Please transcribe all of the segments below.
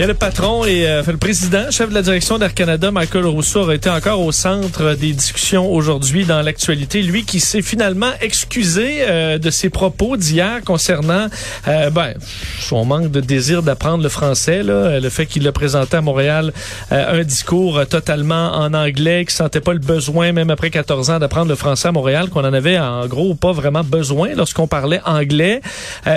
A le patron et euh, le président, chef de la direction d'Air Canada, Michael Rousseau, aurait été encore au centre des discussions aujourd'hui dans l'actualité. Lui qui s'est finalement excusé euh, de ses propos d'hier concernant euh, ben, son manque de désir d'apprendre le français, là, le fait qu'il a présenté à Montréal un discours totalement en anglais, qu'il sentait pas le besoin, même après 14 ans, d'apprendre le français à Montréal, qu'on en avait en gros pas vraiment besoin lorsqu'on parlait anglais.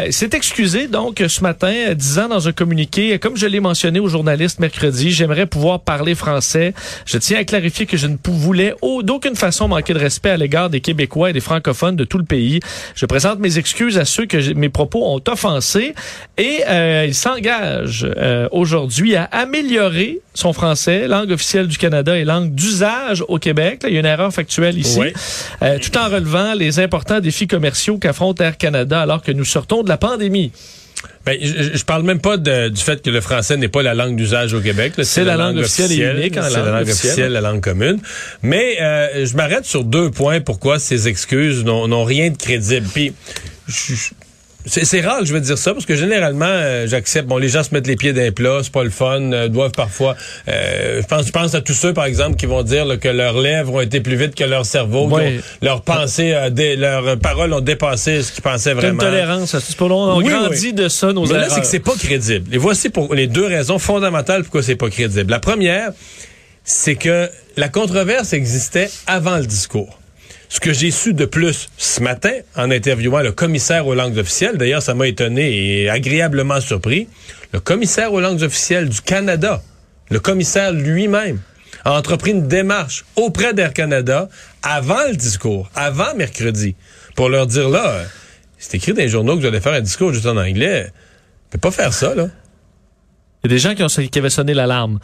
s'est excusé donc ce matin, disant dans un communiqué, comme je l'ai mentionné aux journalistes mercredi, j'aimerais pouvoir parler français. Je tiens à clarifier que je ne voulais d'aucune façon manquer de respect à l'égard des Québécois et des francophones de tout le pays. Je présente mes excuses à ceux que mes propos ont offensés et euh, il s'engage euh, aujourd'hui à améliorer son français, langue officielle du Canada et langue d'usage au Québec. Là, il y a une erreur factuelle ici, euh, tout en relevant les importants défis commerciaux qu'affronte Air Canada alors que nous sortons de la pandémie. Ben, je, je, parle même pas de, du fait que le français n'est pas la langue d'usage au Québec. C'est la, langue officielle et unique. C'est la langue officielle, la langue commune. Mais euh, je m'arrête sur deux points pourquoi ces excuses n'ont rien de crédible. Puis, je, c'est rare que je vais dire ça parce que généralement euh, j'accepte. Bon, les gens se mettent les pieds d'un plat, c'est pas le fun, euh, doivent parfois. Euh, je pense, je pense à tous ceux par exemple qui vont dire que leurs lèvres ont été plus vite que leur cerveau, leurs pensées, leurs paroles ont dépassé ce qu'ils pensaient vraiment. Une tolérance, c'est pas long. On grandit de ça nos Mais là, c'est que c'est pas crédible. Et voici pour les deux raisons fondamentales pourquoi c'est pas crédible. La première, c'est que la controverse existait avant le discours. Ce que j'ai su de plus ce matin en interviewant le commissaire aux langues officielles, d'ailleurs ça m'a étonné et agréablement surpris, le commissaire aux langues officielles du Canada, le commissaire lui-même, a entrepris une démarche auprès d'Air Canada avant le discours, avant mercredi, pour leur dire là, c'est écrit dans les journaux que vous allez faire un discours juste en anglais. ne peut pas faire ça, là. Il y a des gens qui, ont, qui avaient sonné l'alarme.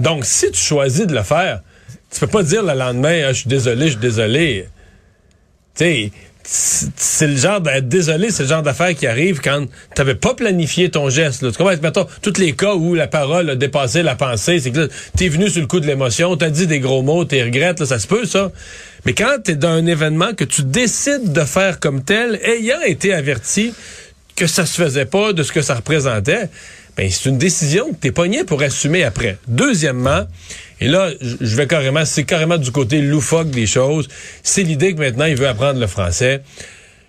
Donc, si tu choisis de le faire, tu peux pas dire le lendemain, ah, je suis désolé, je suis désolé. Tu sais, c'est le genre d'être désolé, c'est le genre d'affaire qui arrive quand t'avais pas planifié ton geste. Là. Tu comprends? Mettons, tous les cas où la parole a dépassé la pensée, c'est que t'es venu sur le coup de l'émotion, t'as dit des gros mots, t'es regrettes, là, ça se peut, ça. Mais quand t'es dans un événement que tu décides de faire comme tel, ayant été averti que ça se faisait pas de ce que ça représentait, ben, c'est une décision que t'es pogné pour assumer après. Deuxièmement, et là, je vais carrément, c'est carrément du côté loufoque des choses. C'est l'idée que maintenant, il veut apprendre le français.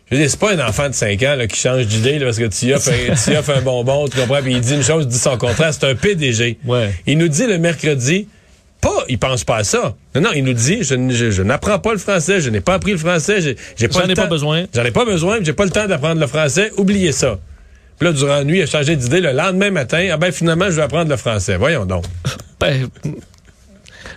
Je veux dire, c'est pas un enfant de 5 ans là, qui change d'idée parce que tu offres, un, offres un bonbon, tu comprends, puis il dit une chose, il dit son contraire. C'est un PDG. Ouais. Il nous dit le mercredi, pas, il pense pas à ça. Non, non, il nous dit, je, je, n'apprends pas le français, je n'ai pas appris le français, j'ai, pas J'en ai pas besoin. J'en ai pas besoin, j'ai pas le temps d'apprendre le français, oubliez ça. Là, durant la nuit, il a changé d'idée. Le lendemain matin, ah ben finalement, je vais apprendre le français. Voyons donc. Ben,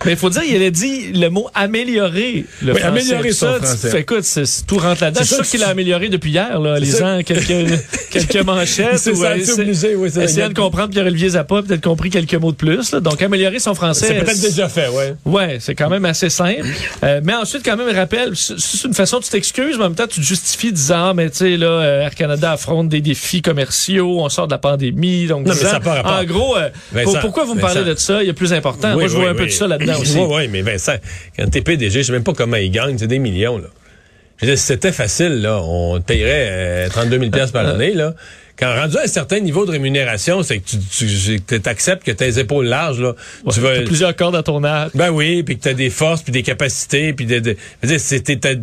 mais il faut dire, il a dit le mot améliorer le oui, français. améliorer ça, français. Tu, écoute, c'est, tout rentre là-dedans. Je suis sûr qu'il a amélioré depuis hier, là, lisant quelques, quelques manchettes. c'est ou, ça, c'est obligé, oui, c'est Essayant de comprendre Pierre-Olivier Zappa, peut-être compris quelques mots de plus. Là. Donc, améliorer son français. C'est peut-être déjà fait, ouais. Ouais, c'est quand même assez simple. Euh, mais ensuite, quand même, rappelle, c'est une façon, tu t'excuses, mais en même temps, tu te justifies disant, ah, mais tu sais, là, euh, Air Canada affronte des défis commerciaux, on sort de la pandémie. Donc, non, disant, mais ça en gros, euh, Vincent, pourquoi vous me parlez Vincent. de ça? Il y a plus important. Oui, Moi, je vois un peu de ça là-dedans aussi. Oui, oui, mais Vincent, quand t'es PDG, je sais même pas comment ils gagnent, c'est des millions, là. Je veux dire, si c'était facile, là, on te payerait euh, 32 000 pièces par année, là. Quand rendu à un certain niveau de rémunération, c'est que tu, tu acceptes que tes épaules larges, là, tu vas... T'as plusieurs cordes à ton arc. Ben oui, puis que t'as des forces, puis des capacités, puis de, de, je veux dire,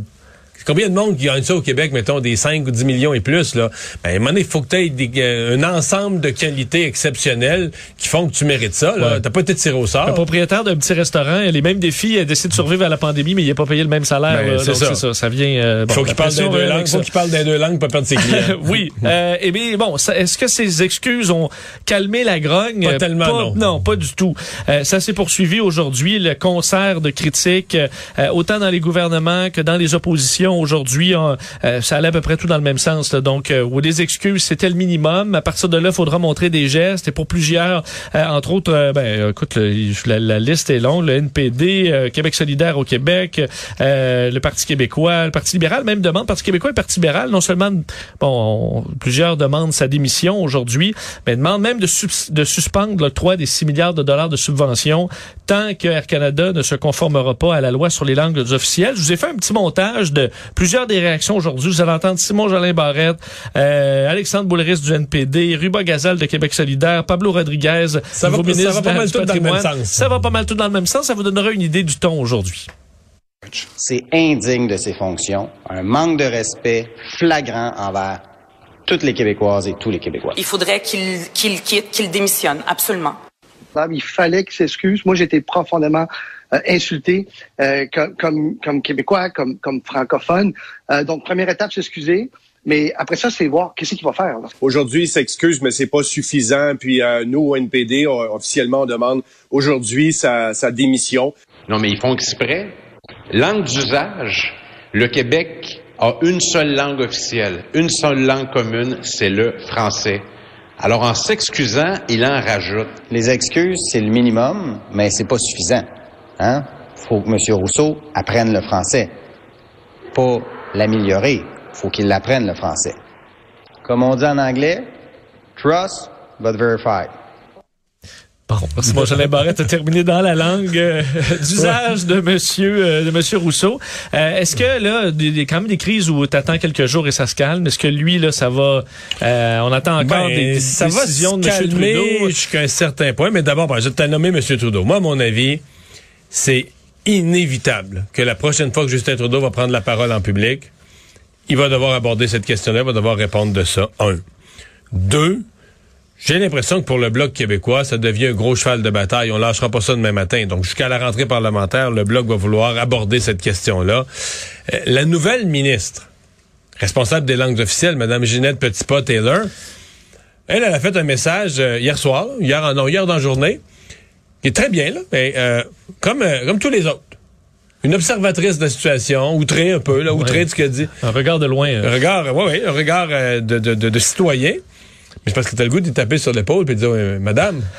Combien de monde qui gagne ça au Québec, mettons, des 5 ou 10 millions et plus, là? Ben, à un moment donné, il faut que tu aies un ensemble de qualités exceptionnelles qui font que tu mérites ça, là. Ouais. T'as pas été tiré au sort. Un propriétaire d'un petit restaurant, a les mêmes défis, il décide de survivre à la pandémie, mais il n'est pas payé le même salaire. Ben, c'est ça. ça. Ça vient. euh, bon, faut qu'il parle deux langues. Faut qu'il parle des deux langues pour pas perdre ses clients. oui. Euh, eh bien, bon, est-ce que ces excuses ont calmé la grogne? Pas Euh, tellement, non. pas du tout. Euh, ça s'est poursuivi aujourd'hui, le concert de critiques, euh, autant dans les gouvernements que dans les oppositions aujourd'hui, euh, ça allait à peu près tout dans le même sens. Donc, euh, ou des excuses, c'était le minimum. À partir de là, il faudra montrer des gestes. Et pour plusieurs, euh, entre autres, ben, écoute, la, liste est longue. Le NPD, Québec solidaire au Québec, le Parti québécois, le Parti libéral, même demande, Parti québécois et Parti libéral, non seulement, bon, plusieurs demandent sa démission aujourd'hui, mais demandent même de, de suspendre des 6 milliards de dollars de subventions tant que Air Canada ne se conformera pas à la loi sur les langues officielles. Je vous ai fait un petit montage de plusieurs des réactions aujourd'hui. Vous allez entendre Simon Jolin Barrette, euh, Alexandre Boulris du NPD, Ruba Gazal de Québec solidaire, Pablo Rodriguez, ça va, ça va pas mal tout dans le même sens. Ça va pas mal tout dans le même sens. Ça vous donnera une idée du ton aujourd'hui. C'est indigne de ses fonctions, un manque de respect flagrant envers toutes les Québécoises et tous les Québécois. Il faudrait qu'il quitte, qu'il démissionne, absolument. Il fallait qu'il s'excuse. Moi, j'étais profondément euh, insulté euh, comme, comme, Québécois, comme, comme francophone. Euh, donc, première étape, s'excuser. Mais après ça, c'est voir qu'est-ce qu'il va faire. Aujourd'hui, il s'excuse, mais c'est pas suffisant. Puis nous, au NPD, officiellement, on demande aujourd'hui sa, sa démission. Non, mais ils font exprès. Langue d'usage, le Québec a une seule langue officielle, une seule langue commune, c'est le français. Alors, en s'excusant, il en rajoute. Les excuses, c'est le minimum, mais c'est pas suffisant. Hein? Faut que M. Rousseau apprenne le français. Pas l'améliorer. Faut qu'il l'apprenne le français. Comme on dit en anglais, trust but verify. Bon, Simon Jolin Barrette a terminé dans la langue euh, d'usage de Monsieur euh, de Monsieur Rousseau. Euh, est-ce que là, il y a quand même des crises où tu attends quelques jours et ça se calme Est-ce que lui là, ça va On attend encore ben, des, ça décisions va se de calmer Trudeau jusqu'à un certain point. Mais d'abord, ben, je t'ai nommé Monsieur Trudeau. Moi, à mon avis, c'est inévitable que la prochaine fois que Justin Trudeau va prendre la parole en public, il va devoir aborder cette question-là, il va devoir répondre de ça. Un. Deux, j'ai l'impression que pour le Bloc québécois, ça devient un gros cheval de bataille. On lâchera pas ça demain matin. Donc, jusqu'à la rentrée parlementaire, le Bloc va vouloir aborder cette question-là. Euh, la nouvelle ministre, responsable des langues officielles, Mme Ginette Petitpas-Taylor, elle, elle a fait un message euh, hier soir, hier, non, hier dans la journée, qui est très bien, là, mais euh, comme, comme tous les autres. Une observatrice de la situation, outrée un peu, là, outrée de ce qu'elle dit. Un regard de loin. Un regard, oui, oui, un regard de, de, de, de citoyen. Mais c'est parce que t'as le goût de taper sur l'épaule et de dire, Madame.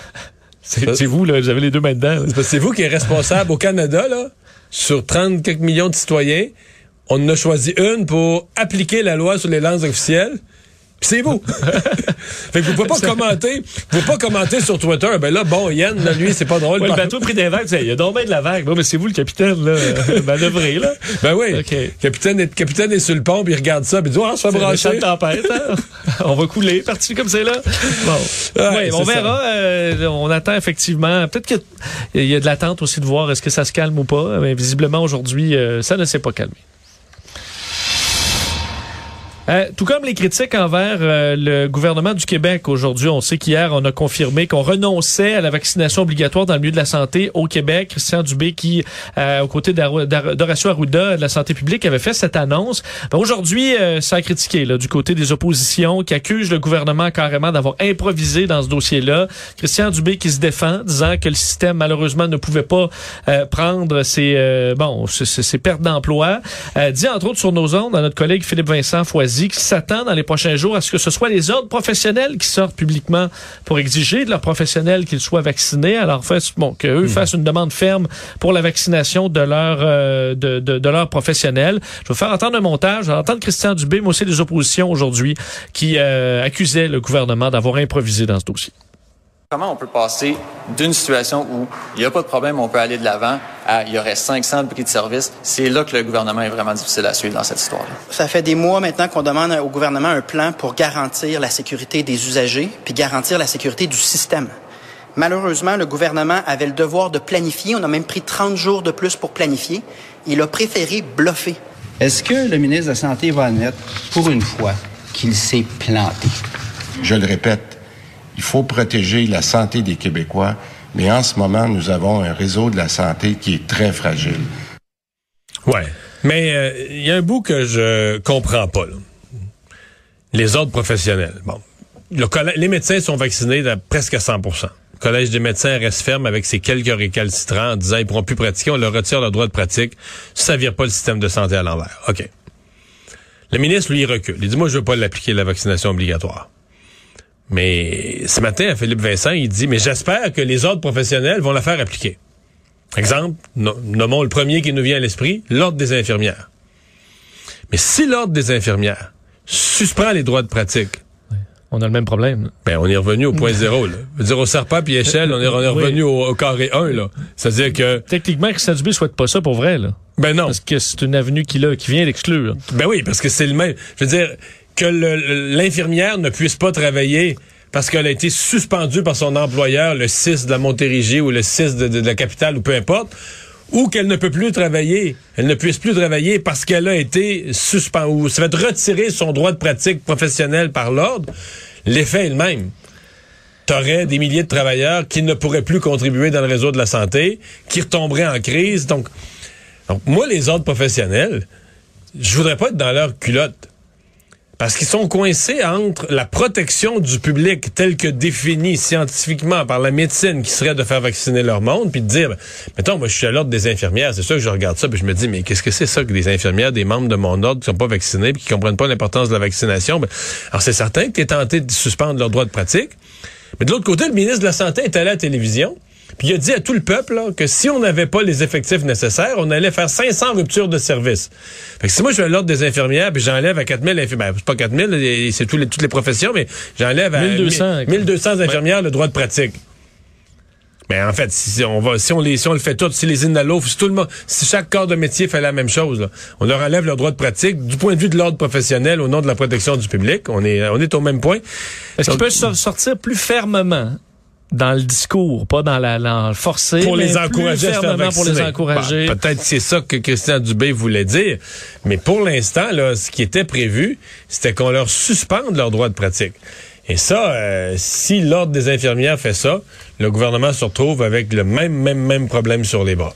C'est vous, là, vous avez les deux mains dedans. C'est vous qui êtes responsable au Canada, là, sur 30 quelques millions de citoyens. On en a choisi une pour appliquer la loi sur les langues officielles c'est vous. fait que vous pouvez pas commenter, vous pouvez pas commenter sur Twitter. Ben là, bon, Yann, là, lui, c'est pas drôle. Ouais, le bateau pris des vagues, il y a dormi de la vague. Bon, mais c'est vous le capitaine, là, manœuvré, là. Ben oui. Okay. Capitaine, est, capitaine est sur le pont, puis il regarde ça, puis il dit, oh, se fait brancher. tempête, hein? on va couler, parti comme c'est là. Bon. Ouais, on verra. Euh, on attend effectivement. Peut-être qu'il y a de l'attente aussi de voir est-ce que ça se calme ou pas. Mais visiblement, aujourd'hui, euh, ça ne s'est pas calmé. Euh, tout comme les critiques envers euh, le gouvernement du Québec aujourd'hui, on sait qu'hier on a confirmé qu'on renonçait à la vaccination obligatoire dans le milieu de la santé au Québec. Christian Dubé, qui euh, aux côtés d'Horacio Arruda de la santé publique, avait fait cette annonce. Ben, aujourd'hui, ça a critiqué là, du côté des oppositions, qui accusent le gouvernement carrément d'avoir improvisé dans ce dossier-là. Christian Dubé qui se défend, disant que le système malheureusement ne pouvait pas prendre ses bon ses, pertes d'emploi. dit entre autres sur nos ondes à notre collègue Philippe Vincent Foisy dit qu'il s'attend dans les prochains jours à ce que ce soit les ordres professionnels qui sortent publiquement pour exiger de leurs professionnels qu'ils soient vaccinés. Alors, fait, bon, qu'eux hmm. fassent une demande ferme pour la vaccination de leurs euh, de, de, leurs professionnels. Je vais faire entendre un montage. Je vais entendre Christian Dubé, mais aussi des oppositions aujourd'hui, qui euh, accusaient le gouvernement d'avoir improvisé dans ce dossier. Comment on peut passer d'une situation où il n'y a pas de problème, on peut aller de l'avant, à il y aurait 500 prix de service? C'est là que le gouvernement est vraiment difficile à suivre dans cette histoire-là. Ça fait des mois maintenant qu'on demande au gouvernement un plan pour garantir la sécurité des usagers puis garantir la sécurité du système. Malheureusement, le gouvernement avait le devoir de planifier. On a même pris 30 jours de plus pour planifier. Il a préféré bluffer. Est-ce que le ministre de la Santé va admettre, pour une fois, qu'il s'est planté? Je le répète, il faut protéger la santé des Québécois, mais en ce moment, nous avons un réseau de la santé qui est très fragile. Ouais, mais euh, il y a un bout que je comprends pas. Les ordres professionnels. Bon, les médecins sont vaccinés à presque à 100% le Collège des médecins reste ferme avec ses quelques récalcitrants en disant qu'ils pourront plus pratiquer, on leur retire leur droit de pratique. Ça vire pas le système de santé à l'envers. OK. Le ministre, lui, recule. Il dit, moi, je veux pas l'appliquer, la vaccination obligatoire. Mais ce matin, à Philippe Vincent, il dit, mais j'espère que les ordres professionnels vont la faire appliquer. Exemple, no- nommons le premier qui nous vient à l'esprit, l'ordre des infirmières. Mais si l'ordre des infirmières suspend les droits de pratique, On a le même problème. ben, on est revenu au point zéro, là. Je veux dire, au serpent puis échelle, on est, on est Oui. revenu au, au carré 1, là. C'est-à-dire que, Techniquement, Christian Dubé souhaite pas ça pour vrai, là. ben non. Parce que c'est une avenue qu'il a, qui vient d'exclure. Ben oui, parce que c'est le même. Je veux dire, que l'infirmière ne puisse pas travailler parce qu'elle a été suspendue par son employeur, le 6 de la Montérégie ou le 6 de, de- de la capitale ou peu importe, ou qu'elle ne peut plus travailler, elle ne puisse plus travailler parce qu'elle a été suspendue ou se fait retirer son droit de pratique professionnelle par l'ordre, l'effet est le même. T'aurais des milliers de travailleurs qui ne pourraient plus contribuer dans le réseau de la santé, qui retomberaient en crise. Donc, donc moi, les ordres professionnels, je voudrais pas être dans leur culotte. Parce qu'ils sont coincés entre la protection du public telle que définie scientifiquement par la médecine qui serait de faire vacciner leur monde, puis de dire, ben, mettons, moi je suis à l'ordre des infirmières, c'est sûr que je regarde ça, puis je me dis, mais qu'est-ce que c'est ça que des infirmières, des membres de mon ordre qui sont pas vaccinés, puis qui comprennent pas l'importance de la vaccination? Ben, alors c'est certain que tu es tenté de suspendre leur droit de pratique, mais de l'autre côté, le ministre de la Santé est allé à la télévision, puis il a dit à tout le peuple là, que si on n'avait pas les effectifs nécessaires, on allait faire 500 ruptures de service. Fait que si moi je suis à l'ordre des infirmières, puis j'enlève à 4000 infirmières, ben, c'est pas 4000, là, c'est les, toutes les professions, mais j'enlève à 1200. 1200 infirmières le droit de pratique. Mais en fait, si on va, si on les, si on le fait tout, si les inhalos, si tout le monde, si chaque corps de métier fait la même chose, là, on leur enlève leur droit de pratique du point de vue de l'ordre professionnel au nom de la protection du public. On est, on est au même point. Est-ce qu'il Donc, peut so- sortir plus fermement dans le discours, pas dans la, dans le forcer, pour les mais encourager plus à se faire fermement pour les vacciner. encourager. Bon, Peut-être c'est ça que Christian Dubé voulait dire, mais pour l'instant, là, ce qui était prévu, c'était qu'on leur suspende leur droit de pratique. Et ça, euh, si l'ordre des infirmières fait ça, le gouvernement se retrouve avec le même, même, même problème sur les bras.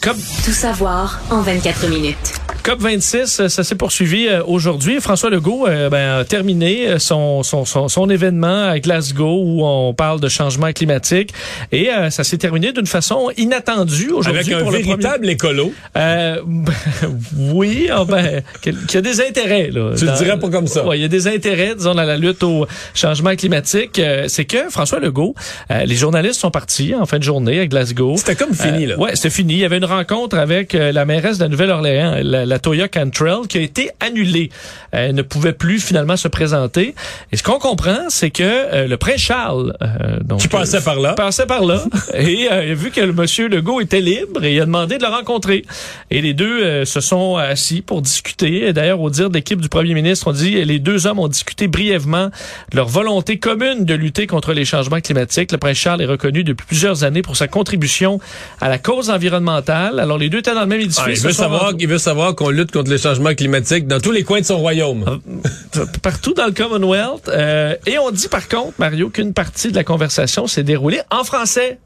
Comme Tout savoir en 24 minutes. COP26, euh, ça s'est poursuivi euh, aujourd'hui. François Legault euh, ben, a terminé son, son, son, son événement à Glasgow où on parle de changement climatique. Et euh, ça s'est terminé d'une façon inattendue aujourd'hui. Avec un pour le véritable écolo. premier- Euh, ben, oui, ah ben, qui a des intérêts. Là, Tu le dirais pas comme ça. Ouais, il y a des intérêts, disons, dans la lutte au changement climatique. Euh, C'est que François Legault, euh, les journalistes sont partis en fin de journée à Glasgow. C'était comme fini, là. Ouais, c'était fini. Il y avait une rencontre avec la mairesse de la Nouvelle-Orléans, la, la Toya Cantrell, qui a été annulée. Elle ne pouvait plus finalement se présenter. Et ce qu'on comprend, c'est que euh, le prince Charles, euh, donc, Qui passait par là. passait par là, et euh, a vu que le monsieur Legault était libre, et il a demandé de le rencontrer. Et les deux euh, se sont assis pour discuter. D'ailleurs, au dire de l'équipe du premier ministre, on dit les deux hommes ont discuté brièvement de leur volonté commune de lutter contre les changements climatiques. Le prince Charles est reconnu depuis plusieurs années pour sa contribution à la cause environnementale. Alors, les deux étaient dans le même édifice. Ah, il, veut savoir, il veut savoir qu'on lutte contre les changements climatiques dans tous les coins de son royaume. partout dans le Commonwealth. Euh, et on dit par contre, Mario, qu'une partie de la conversation s'est déroulée en français.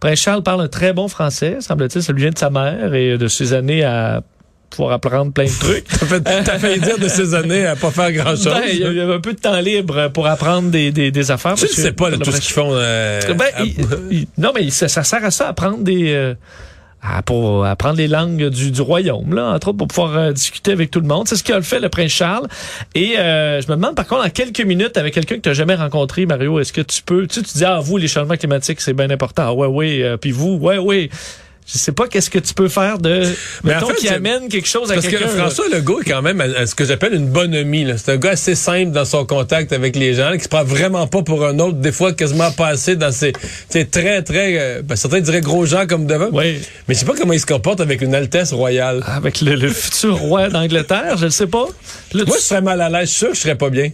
Prince Charles parle un très bon français, semble-t-il. Ça lui vient de sa mère et de ses années à pouvoir apprendre plein de trucs. T'as fait- T'as failli dire de ces années à pas faire grand-chose. Ben, il y avait un peu de temps libre pour apprendre des, des, des affaires. Tu ne sais pas le tout ce qu'ils font. euh, Ben, à- il- il- non, mais ça, ça sert à ça, à apprendre des... euh, à- pour apprendre les langues du, du royaume, là, entre autres, pour pouvoir euh, discuter avec tout le monde. C'est ce qu'a fait le prince Charles. Et euh, je me demande, par contre, en quelques minutes, avec quelqu'un que tu n'as jamais rencontré, Mario, est-ce que tu peux... Tu tu dis, ah, vous, les changements climatiques, c'est bien important. Ah, ouais, oui. euh, Puis vous, ouais, oui. Je sais pas qu'est-ce que tu peux faire de... Mais en mettons, fait, qui amène quelque chose à Parce que quelqu'un. François Legault est quand même à, à ce que j'appelle une bonhomie. C'est un gars assez simple dans son contact avec les gens, là, qui se prend vraiment pas pour un autre, des fois quasiment pas assez dans ses... Très, très... euh, ben, certains diraient gros gens comme devant. Oui. Mais je sais pas comment il se comporte avec une Altesse royale. Avec le, le futur roi d'Angleterre, je ne sais pas. Là, Moi, tu- je serais mal à l'aise. Je suis sûr que je serais pas bien.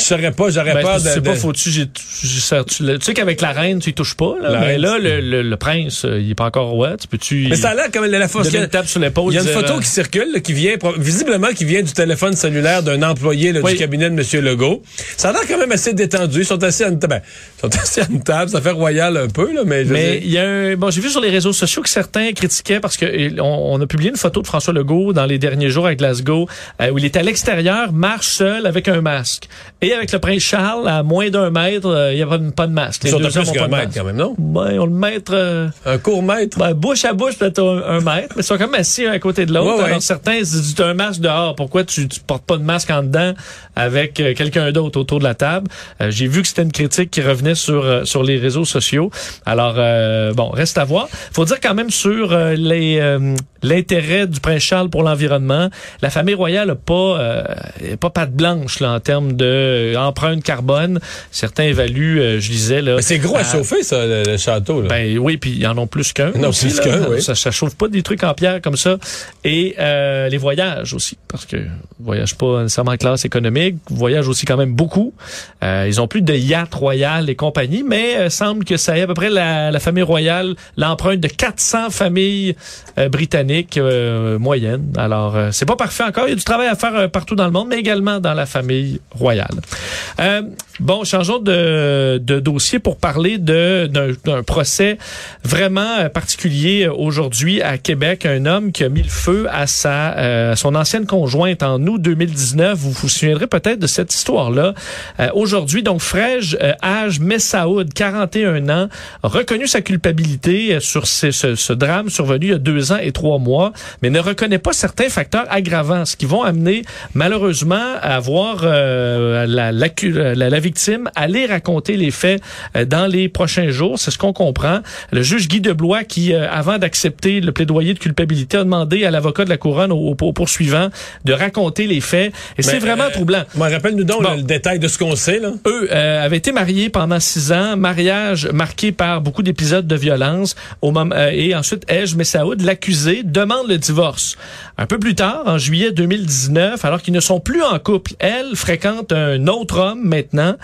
Je serais pas, j'aurais Ben, peur de... sais pas, faut-tu, j'ai- tu, tu sais qu'avec la reine, tu y touches pas, là. La mais reine, là, c'est- le, le, le prince, euh, il est pas encore roi. Tu peux-tu. Mais ça a l'air comme la force. donner une tape sur l'épaule. Il y a une photo euh, qui circule, là, qui vient, visiblement, qui vient du téléphone cellulaire d'un employé là, Oui. du cabinet de M. Legault. Ça a l'air quand même assez détendu. Ils sont assis à une, ta- ben, ils sont assis à une table. Ça fait royal un peu, là, mais je Mais il y a un, bon, j'ai vu sur les réseaux sociaux que certains critiquaient parce que on, on a publié une photo de François Legault dans les derniers jours à Glasgow euh, où il est à l'extérieur, marche seul avec un masque. Et Avec le prince Charles, à moins d'un mètre, euh, il n'y a pas, pas de masque. Ils sont plus qu'un mètre masque. quand même, non? Ben, on le mètre... euh, Un court mètre? ben, bouche à bouche, peut-être un, un mètre, mais ils sont quand même assis un à côté de l'autre. Ouais, ouais. Alors certains se disent, tu as un masque dehors, pourquoi tu, tu portes pas de masque en dedans avec euh, quelqu'un d'autre autour de la table? Euh, J'ai vu que c'était une critique qui revenait sur, euh, sur les réseaux sociaux. Alors, euh, bon, reste à voir. faut dire quand même sur euh, les euh, l'intérêt du prince Charles pour l'environnement. La famille royale n'a pas, euh, pas patte blanche là, en termes de euh, empreinte carbone. Certains évaluent, euh, je disais... là. C'est gros à chauffer, ça, le, le château. Là. Ben oui, puis ils en ont plus qu'un. Non, aussi, plus qu'un, oui. Ça, ça chauffe pas des trucs en pierre comme ça. Et euh, les voyages aussi, parce que voyage pas nécessairement en classe économique, voyage aussi quand même beaucoup. Euh, ils ont plus de yacht royal et compagnie, mais euh, semble que ça ait à peu près la, la famille royale l'empreinte de 400 familles euh, britanniques euh, moyennes. Alors euh, c'est pas parfait encore. Il y a du travail à faire partout dans le monde, mais également dans la famille royale. Euh, bon, changeons de, de dossier pour parler d'un procès vraiment euh, particulier euh, aujourd'hui à Québec. Un homme qui a mis le feu à sa euh, à son ancienne conjointe en août 2019. Vous vous souviendrez peut-être de cette histoire-là. Euh, aujourd'hui, donc euh, Haj Messaoud, 41 ans, reconnu sa culpabilité sur ce, ce- drame survenu il y a deux ans et trois mois, mais ne reconnaît pas certains facteurs aggravants, ce qui vont amener malheureusement à voir euh, la, la, la- la victime aller raconter les faits euh, dans les prochains jours. C'est ce qu'on comprend. Le juge Guy Deblois, qui, euh, avant d'accepter le plaidoyer de culpabilité, a demandé à l'avocat de la couronne, au, au poursuivant, de raconter les faits. Et c'est vraiment euh, troublant. Moi, rappelle-nous donc Bon. le, le détail de ce qu'on sait. Là. Eux euh, avaient été mariés pendant six ans, mariage marqué par beaucoup d'épisodes de violence. Au moment, euh, et ensuite, Ej Messaoud, l'accusé, demande le divorce. Un peu plus tard, en juillet 2019, alors qu'ils ne sont plus en couple, elle fréquente un autre homme maintenant.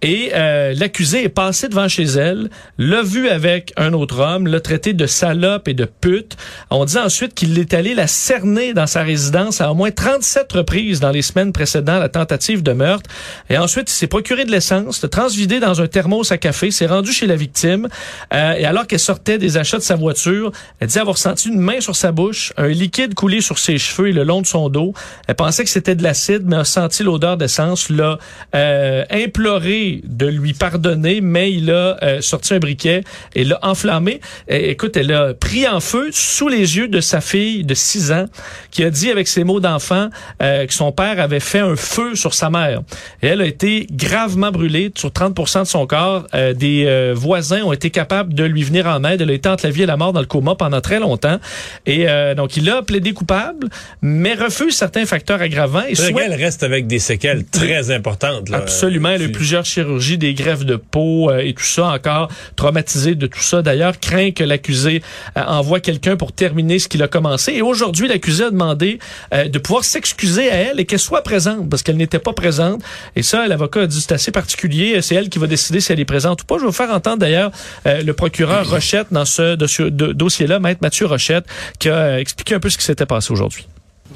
Et euh, l'accusé est passé devant chez elle, l'a vu avec un autre homme, l'a traité de salope et de pute. On dit ensuite qu'il est allé la cerner dans sa résidence à au moins 37 reprises dans les semaines précédant la tentative de meurtre. Et ensuite, il s'est procuré de l'essence, l'a transvidé dans un thermos à café, s'est rendu chez la victime. Euh, et alors qu'elle sortait des achats de sa voiture, elle dit avoir senti une main sur sa bouche, un liquide coulé sur ses cheveux et le long de son dos. Elle pensait que c'était de l'acide, mais a senti l'odeur d'essence, l'a euh, imploré de lui pardonner, mais il a euh, sorti un briquet et l'a enflammé. Et, écoute, elle a pris en feu sous les yeux de sa fille de 6 ans, qui a dit avec ses mots d'enfant euh, que son père avait fait un feu sur sa mère. Et elle a été gravement brûlée sur 30% de son corps. Euh, des voisins ont été capables de lui venir en aide. Elle a été entre la vie et la mort dans le coma pendant très longtemps. Et donc, il a plaidé coupable, mais refuse certains facteurs aggravants et souhaite Elle reste avec des séquelles très importantes. Là. Absolument. Elle a eu plusieurs chirurgies, des greffes de peau euh, et tout ça, encore traumatisé de tout ça. D'ailleurs, craint que l'accusé euh, envoie quelqu'un pour terminer ce qu'il a commencé. Et aujourd'hui, l'accusé a demandé euh, de pouvoir s'excuser à elle et qu'elle soit présente parce qu'elle n'était pas présente. Et ça, l'avocat a dit c'est assez particulier. C'est elle qui va décider si elle est présente ou pas. Je vais vous faire entendre d'ailleurs le procureur Rochette dans ce dossier-là, maître Mathieu Rochette, qui a expliqué un peu ce qui s'était passé aujourd'hui.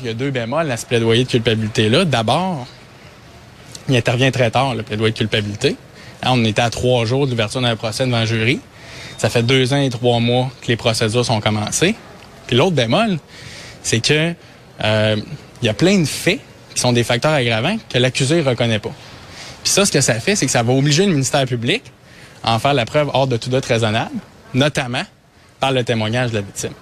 Il y a deux bémols à ce plaidoyer de culpabilité-là. D'abord, il intervient très tard, le plaidoyer de culpabilité. Hein, on était à trois jours de l'ouverture d'un procès devant un jury. Ça fait deux ans et trois mois que les procédures sont commencées. Puis l'autre bémol, c'est que euh, il y a plein de faits qui sont des facteurs aggravants que l'accusé ne reconnaît pas. Puis ça, ce que ça fait, c'est que ça va obliger le ministère public à en faire la preuve hors de tout doute raisonnable, notamment par le témoignage de la victime.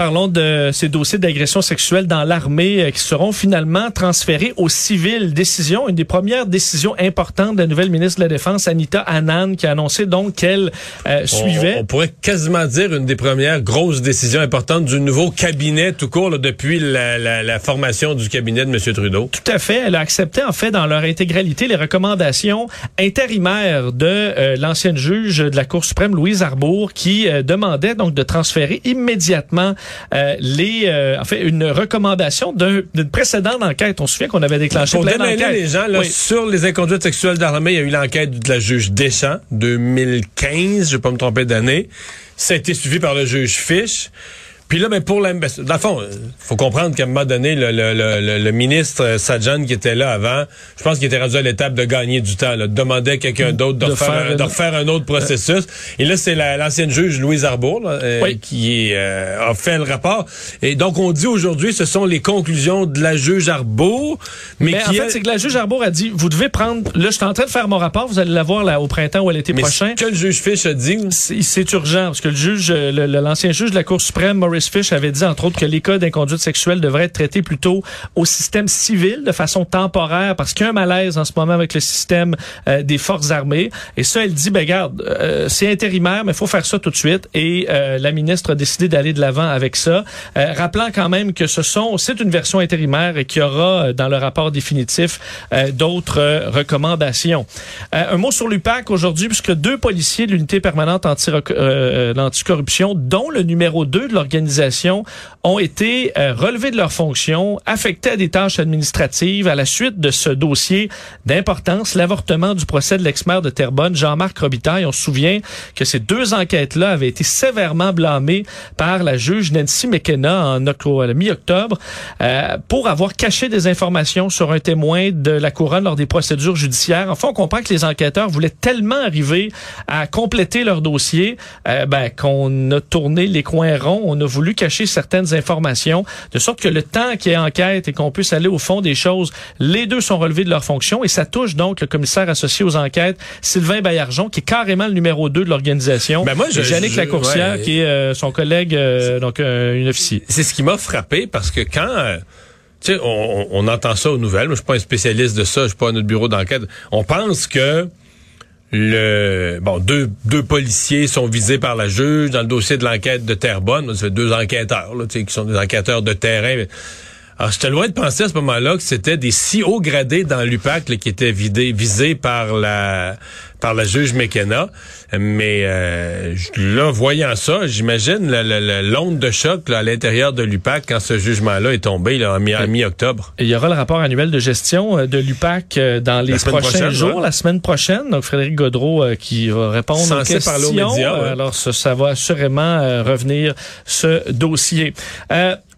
Parlons de ces dossiers d'agression sexuelle dans l'armée euh, qui seront finalement transférés aux civils. Décision, une des premières décisions importantes de la nouvelle ministre de la Défense, Anita Anand, qui a annoncé donc qu'elle euh, suivait. On, on pourrait quasiment dire une des premières grosses décisions importantes du nouveau cabinet tout court là, depuis la, la- la formation du cabinet de M. Trudeau. Tout à fait. Elle a accepté en fait dans leur intégralité les recommandations intérimaires de euh, l'ancienne juge de la Cour suprême Louise Arbour qui euh, demandait donc de transférer immédiatement euh, les euh, en fait une recommandation d'un- d'une précédente enquête. On se souvient qu'on avait déclenché Pour plein d'enquêtes. les gens, là, Oui. sur les inconduites sexuelles d'armée, il y a eu l'enquête de la juge Deschamps, 2015, je vais pas me tromper d'année. Ça a été suivi par le juge Fish. Puis là, ben pour la, ben, dans le fond, euh, faut comprendre qu'à un moment donné, le, le, le, le ministre euh, Sajan qui était là avant, je pense qu'il était rendu à l'étape de gagner du temps, là, de demander à quelqu'un d'autre de, De refaire, faire un- de refaire un autre processus. Et là, c'est la- l'ancienne juge Louise Arbour là, euh, qui euh, a fait le rapport. Et donc, on dit aujourd'hui, ce sont les conclusions de la juge Arbour, mais, Mais qui en fait, c'est que la juge Arbour a dit, vous devez prendre, là, je suis en train de faire mon rapport, vous allez l'avoir là, au printemps ou à l'été prochain. ce que le juge Fish a dit, C'est urgent, parce que le juge, euh, l'ancien juge de la Cour suprême, Maurice Fish, avait dit, entre autres, que les cas d'inconduite sexuelle devraient être traités plutôt au système civil, de façon temporaire, parce qu'il y a un malaise en ce moment avec le système euh, des forces armées. Et ça, elle dit, ben garde, euh, c'est intérimaire, mais il faut faire ça tout de suite. Et euh, la ministre a décidé d'aller de l'avant avec ça, rappelant quand même que ce sont, c'est une version intérimaire et qu'il y aura dans le rapport définitif d'autres recommandations. Un mot sur l'UPAC aujourd'hui, puisque deux policiers de l'unité permanente anti l'anticorruption, dont le numéro 2 de l'organisation, ont été euh, relevés de leurs fonctions, affectés à des tâches administratives à la suite de ce dossier d'importance, l'avortement du procès de l'ex-maire de Terrebonne, Jean-Marc Robitaille. On se souvient que ces deux enquêtes-là avaient été sévèrement blâmées par la juge Nancy McKenna en la mi-octobre euh, pour avoir caché des informations sur un témoin de la couronne lors des procédures judiciaires. Enfin, on comprend que les enquêteurs voulaient tellement arriver à compléter leur dossier euh, ben, qu'on a tourné les coins ronds. On a voulu cacher certaines informations de sorte que le temps qu'il y ait enquête et qu'on puisse aller au fond des choses, les deux sont relevés de leurs fonctions et ça touche donc le commissaire associé aux enquêtes, Sylvain Bayarjon, qui est carrément le numéro 2 de l'organisation. Ben moi, je- et Yannick je- Lacourcière, ouais. qui est euh, son collègue, euh, donc euh, une officier. c'est ce qui m'a frappé parce que quand tu sais, on entend ça aux nouvelles. Moi, je suis pas un spécialiste de ça. Je suis pas à notre bureau d'enquête. On pense que le bon deux deux policiers sont visés par la juge dans le dossier de l'enquête de Terrebonne. Ça deux enquêteurs là, qui sont des enquêteurs de terrain. Alors, j'étais loin de penser à ce moment-là que c'était des si hauts gradés dans l'UPAC qui étaient visés par la par la juge McKenna. Mais euh, là, voyant ça, j'imagine l'onde de choc là, à l'intérieur de l'UPAC quand ce jugement-là est tombé là, en mi- en mi-octobre. Il y aura le rapport annuel de gestion euh, de l'UPAC euh, dans les prochains jours, ouais. la semaine prochaine. Donc, Frédéric Godreau euh, qui va répondre aux Censé questions. parler aux médias, ouais. Euh, Alors, ça, ça va assurément euh, revenir, ce dossier.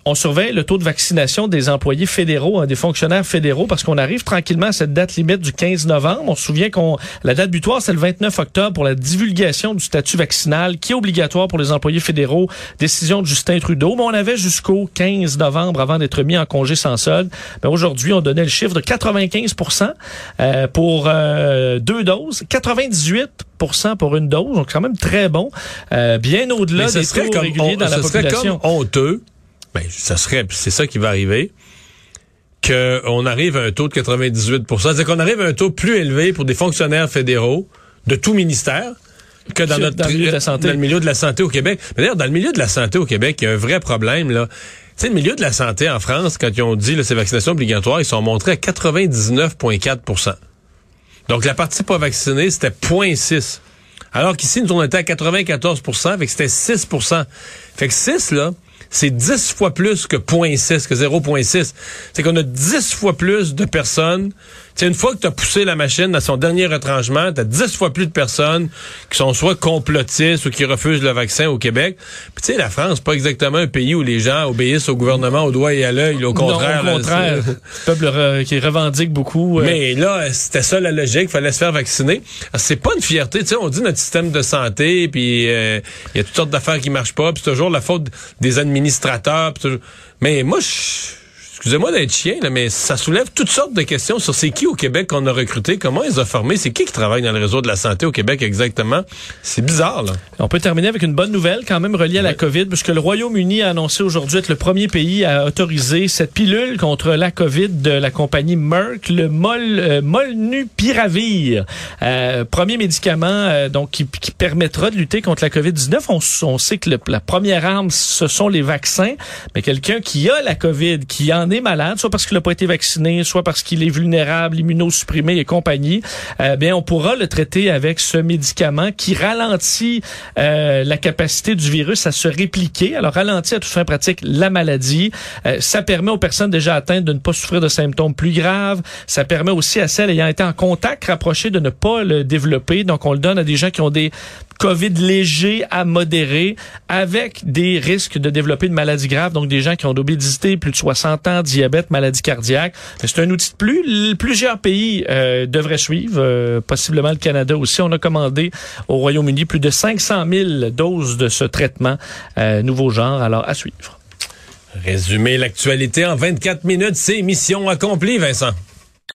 On surveille le taux de vaccination des employés fédéraux, hein, des fonctionnaires fédéraux, parce qu'on arrive tranquillement à cette date limite du 15 novembre. On se souvient qu'on la date butoir, c'est le 29 octobre pour la divulgation du statut vaccinal, qui est obligatoire pour les employés fédéraux. Décision de Justin Trudeau. Mais on avait jusqu'au 15 novembre avant d'être mis en congé sans solde. Mais aujourd'hui, on donnait le chiffre de 95% euh, pour euh, deux doses, 98% pour une dose, donc quand même très bon, euh, bien au-delà des taux comme réguliers dans la serait population. comme honteux. Ben, ça serait, c'est ça qui va arriver, qu'on arrive à un taux de 98% C'est-à-dire qu'on arrive à un taux plus élevé pour des fonctionnaires fédéraux de tout ministère que dans Que notre dans le milieu de la santé. dans le milieu de la santé au Québec. Mais d'ailleurs, dans le milieu de la santé au Québec, il y a un vrai problème là. Tu sais, le milieu de la santé en France, quand ils ont dit là, ces vaccinations obligatoires, ils sont montrés à 99,4% Donc la partie pas vaccinée, c'était 0,6. Alors qu'ici, nous, on était à 94% fait que c'était 6% Fait que 6, là, c'est 10 fois plus que 0,6, que 0,6. C'est qu'on a 10 fois plus de personnes. C'est une fois que tu as poussé la machine dans son dernier retranchement, tu as 10 fois plus de personnes qui sont soit complotistes ou qui refusent le vaccin au Québec. Puis tu sais, la France, c'est pas exactement un pays où les gens obéissent au gouvernement au doigt et à l'œil. Au contraire. non, au là, contraire, peuple re- qui revendique beaucoup. euh, mais là, c'était ça la logique, fallait se faire vacciner. Alors, C'est pas une fierté, tu sais, on dit notre système de santé, puis euh, il y a toutes sortes d'affaires qui marchent pas, puis c'est toujours la faute des administrateurs. toujours- Mais moi, je- excusez-moi d'être chien, là, mais ça soulève toutes sortes de questions sur c'est qui au Québec qu'on a recruté, comment ils ont formé, c'est qui qui travaille dans le réseau de la santé au Québec exactement. C'est bizarre, là. On peut terminer avec une bonne nouvelle quand même reliée à la COVID, puisque le Royaume-Uni a annoncé aujourd'hui être le premier pays à autoriser cette pilule contre la COVID de la compagnie Merck, le Mol, euh, Molnupiravir. Euh, premier médicament euh, donc qui, qui permettra de lutter contre la COVID-19. On, on sait que le- la première arme, ce sont les vaccins, mais quelqu'un qui a la COVID, qui en malade, soit parce qu'il n'a pas été vacciné, soit parce qu'il est vulnérable, immunosupprimé et compagnie, euh, bien on pourra le traiter avec ce médicament qui ralentit euh, la capacité du virus à se répliquer. Alors ralentit à toute fin pratique la maladie. Euh, ça permet aux personnes déjà atteintes de ne pas souffrir de symptômes plus graves. Ça permet aussi à celles ayant été en contact rapproché de ne pas le développer. Donc on le donne à des gens qui ont des COVID léger à modéré, avec des risques de développer une maladie grave, donc des gens qui ont d'obésité, plus de 60 ans, diabète, maladie cardiaque. C'est un outil de plus. Plusieurs pays euh, devraient suivre, euh, possiblement le Canada aussi. On a commandé au Royaume-Uni plus de 500 000 doses de ce traitement euh, nouveau genre, alors à suivre. Résumer l'actualité en 24 minutes, c'est mission accomplie, Vincent.